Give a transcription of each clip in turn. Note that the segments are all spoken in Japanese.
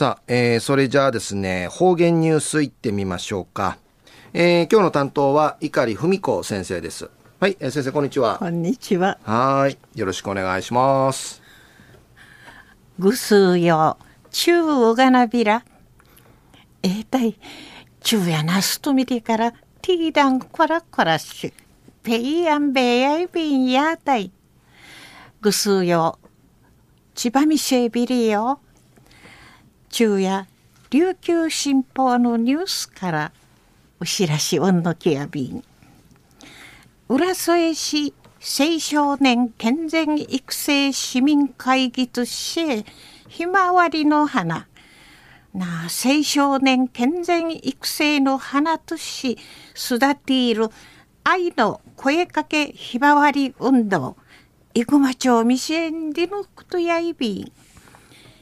さあ、えー、それじゃあですね、方言ニュースいってみましょうか。えー、今日の担当は碇文子先生です。はい、えー、先生こんにちは。こんにちは。はい、よろしくお願いします。ぐすよ、ちゅうがなびら。えー、たい、ちゅうやなすとみてから、ティーダンこらこらし、ペイアンベイアイビンやたい。ぐすよ、千葉みせびりよ。昼夜琉球新報のニュースからお知らし温のきやびん浦添市青少年健全育成市民会議としてひまわりの花。な青少年健全育成の花とし育ている愛の声かけひまわり運動。生駒町未成でのことやいびん。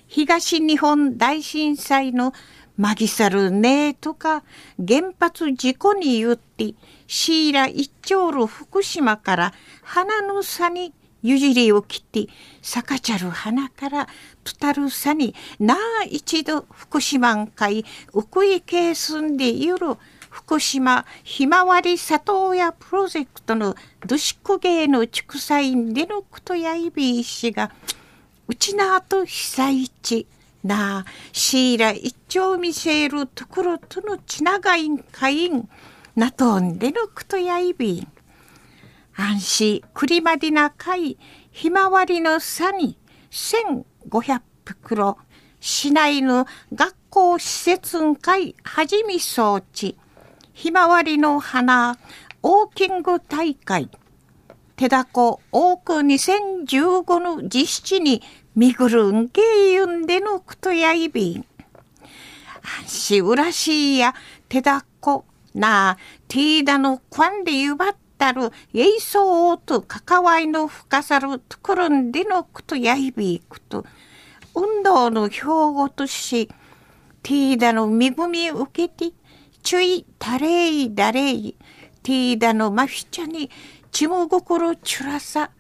東日本大震災のマギサルネーとか原発事故によってシーラ一丁る福島から花の差にゆじりを切って坂ちゃる花からとたるさになあ一度福島海うくいけすんでいる福島ひまわり里親プロジェクトのドシコゲーの畜産でのことやいびいしがうちなあと被災地なあシーラ一丁見せるところとのちながいんかい。んなとんでるくとやいびん安心。クリマディナ海ひまわりの差に1500袋市内の学校施設んかいはじみ装置ひまわりの花オーキング大会。手だこ多く2015の実施にみぐるんけいゆんでのくとやいびん。しうらしいや手だこなあティーダのこんでゆばったるえいそうと関わいの深さるところんでのくとやいびいくと運動の標語としティーダの恵み受けてちゅいたれいだれいティーダのまひちゃにちも心ちゅらさ、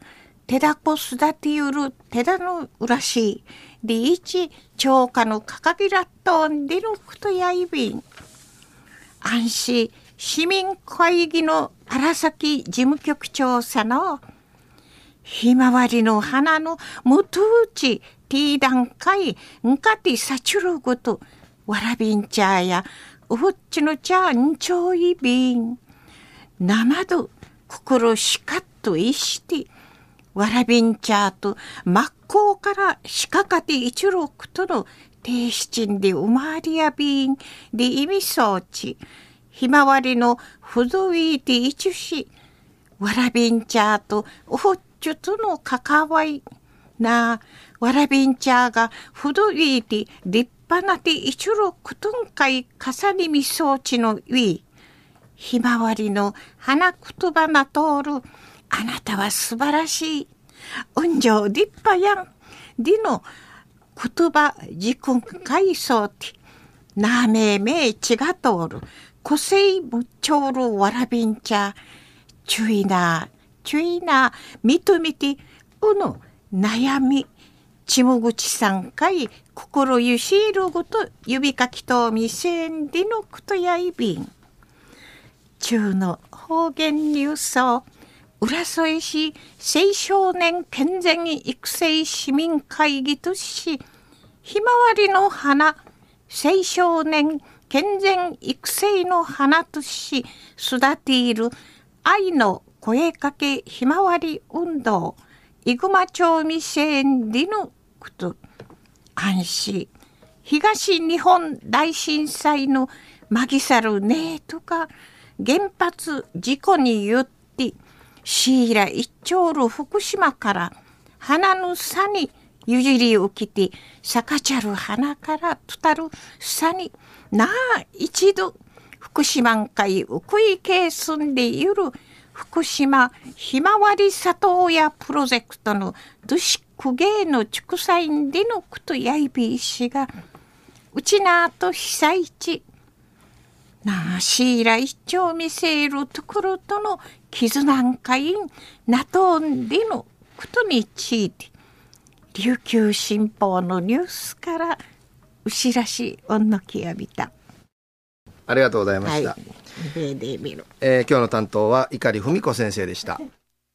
手だこすだてゆる手だのうらしい、リーチ超過のかかぎらっとんでるくとやいびん。安心市民会議の荒崎事務局長さの、ひまわりの花のむとうち、ティーダンカイ、んかてさちゅるごと、わらびんちゃや、うふっちのちゃんちょいびん。生ど、心しかっといしてわらびんちゃーと真っ向からしかかて一六との低七で生まりやびんで意味装置ひまわりのふどいて一しわらびんちゃーとおほっちゅとの関わいなわらびんちゃーがふどいて立派なて一六とんかい重ねみ装置のウィーひまわりの花言葉な通る。あなたは素晴らしい。運上立派やん。での言葉自君回想て。なめめ血が通る。個性ぶっちょるわらびんちゃ。注意な、注意な、みとみて、うの悩み。ちもぐちさんかい、心ゆしいるごと指かきとみせんでのくとやいびん。中の方言ニュースを浦添市青少年健全育成市民会議としひまわりの花青少年健全育成の花とし育ている愛の声かけひまわり運動生駒町未成年でのこと安心。東日本大震災のマギサルネーとか原発事故によってシーラ一丁る福島から花の差にゆじりを着て坂ちゃる花からとたるさになあ一度福島海うくいけ住んでいる福島ひまわり里親プロジェクトのドシクゲーの畜産でのことやいびいしがうちなあと被災地なあシーラ一丁見せるところとの絆かいんなとんでのことについて琉球新報のニュースから牛らしい女気やびた。ありがとうございました。はい。えー今日の担当は碇文子先生でした。